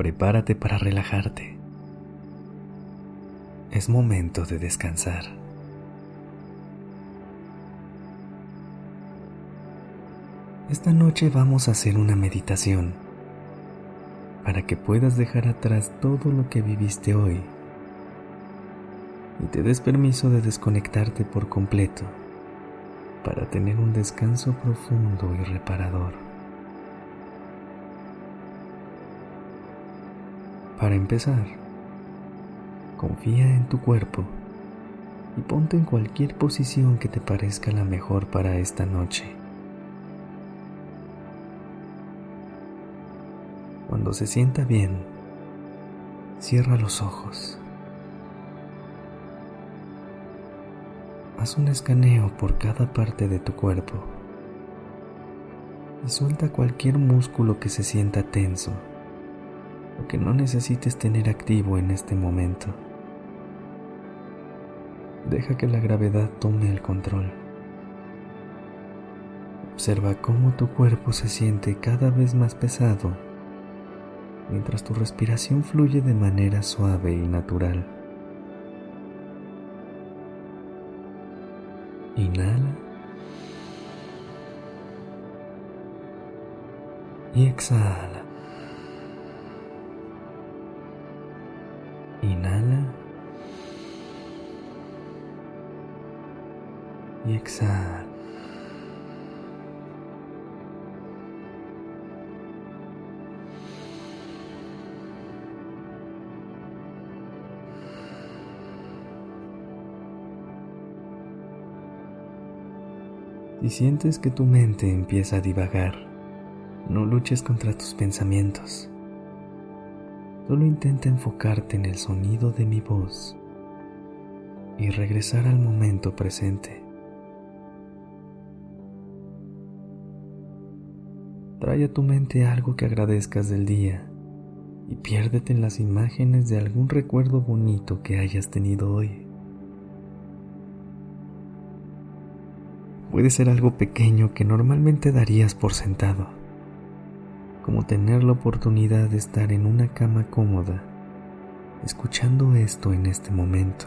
Prepárate para relajarte. Es momento de descansar. Esta noche vamos a hacer una meditación para que puedas dejar atrás todo lo que viviste hoy y te des permiso de desconectarte por completo para tener un descanso profundo y reparador. Para empezar, confía en tu cuerpo y ponte en cualquier posición que te parezca la mejor para esta noche. Cuando se sienta bien, cierra los ojos. Haz un escaneo por cada parte de tu cuerpo y suelta cualquier músculo que se sienta tenso que no necesites tener activo en este momento. Deja que la gravedad tome el control. Observa cómo tu cuerpo se siente cada vez más pesado mientras tu respiración fluye de manera suave y natural. Inhala. Y exhala. Inhala. Y exhala. Si sientes que tu mente empieza a divagar, no luches contra tus pensamientos. Solo intenta enfocarte en el sonido de mi voz y regresar al momento presente. Trae a tu mente algo que agradezcas del día y piérdete en las imágenes de algún recuerdo bonito que hayas tenido hoy. puede ser algo pequeño que normalmente darías por sentado, como tener la oportunidad de estar en una cama cómoda, escuchando esto en este momento.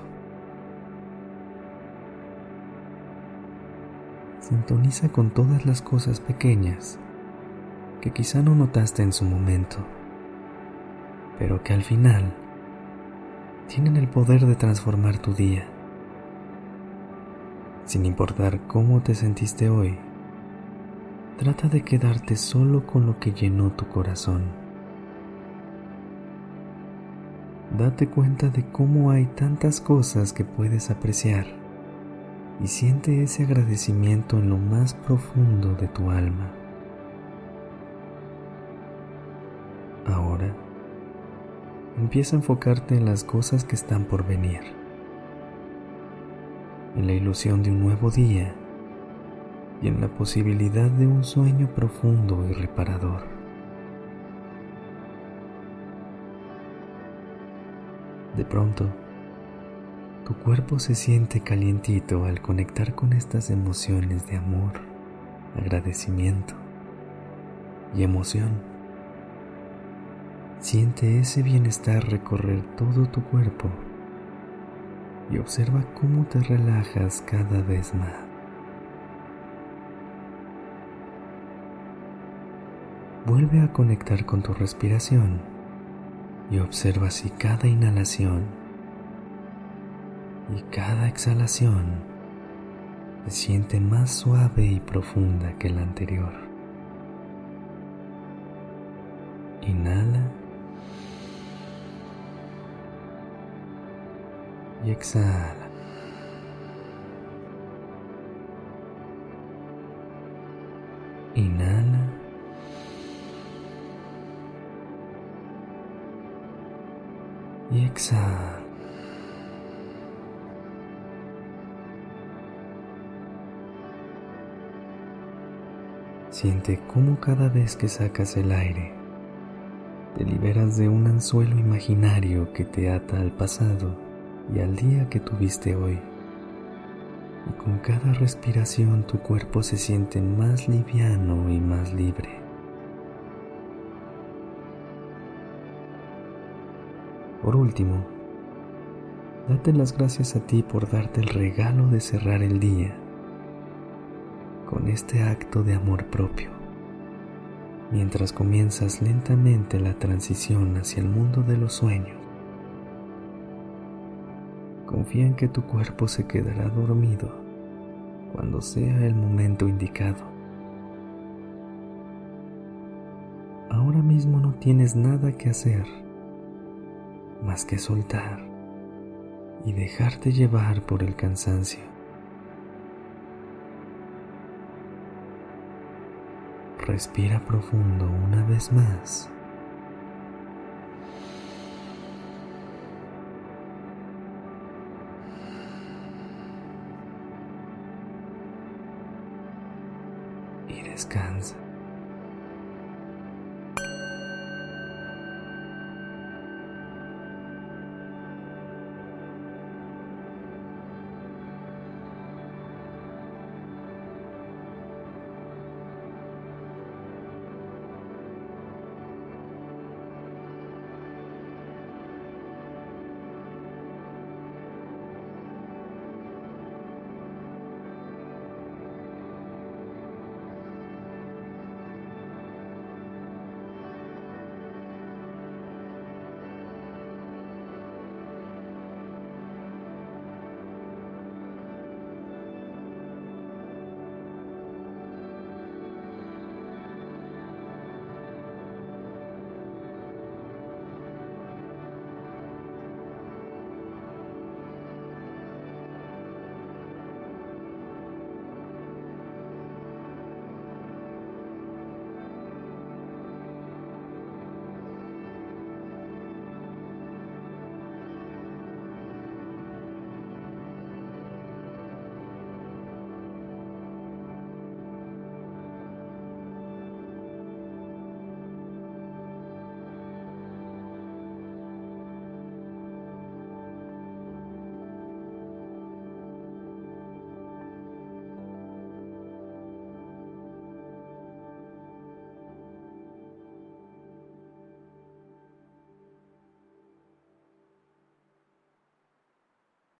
Sintoniza con todas las cosas pequeñas que quizá no notaste en su momento, pero que al final tienen el poder de transformar tu día sin importar cómo te sentiste hoy, trata de quedarte solo con lo que llenó tu corazón. Date cuenta de cómo hay tantas cosas que puedes apreciar y siente ese agradecimiento en lo más profundo de tu alma. Ahora, empieza a enfocarte en las cosas que están por venir en la ilusión de un nuevo día y en la posibilidad de un sueño profundo y reparador. De pronto, tu cuerpo se siente calientito al conectar con estas emociones de amor, agradecimiento y emoción. Siente ese bienestar recorrer todo tu cuerpo y observa cómo te relajas cada vez más. Vuelve a conectar con tu respiración y observa si cada inhalación y cada exhalación se siente más suave y profunda que la anterior. Inhala y exhala. Inhala. Siente cómo cada vez que sacas el aire, te liberas de un anzuelo imaginario que te ata al pasado y al día que tuviste hoy. Y con cada respiración tu cuerpo se siente más liviano y más libre. Por último, date las gracias a ti por darte el regalo de cerrar el día con este acto de amor propio, mientras comienzas lentamente la transición hacia el mundo de los sueños. Confía en que tu cuerpo se quedará dormido cuando sea el momento indicado. Ahora mismo no tienes nada que hacer más que soltar y dejarte llevar por el cansancio. Respira profundo una vez más. Y descansa.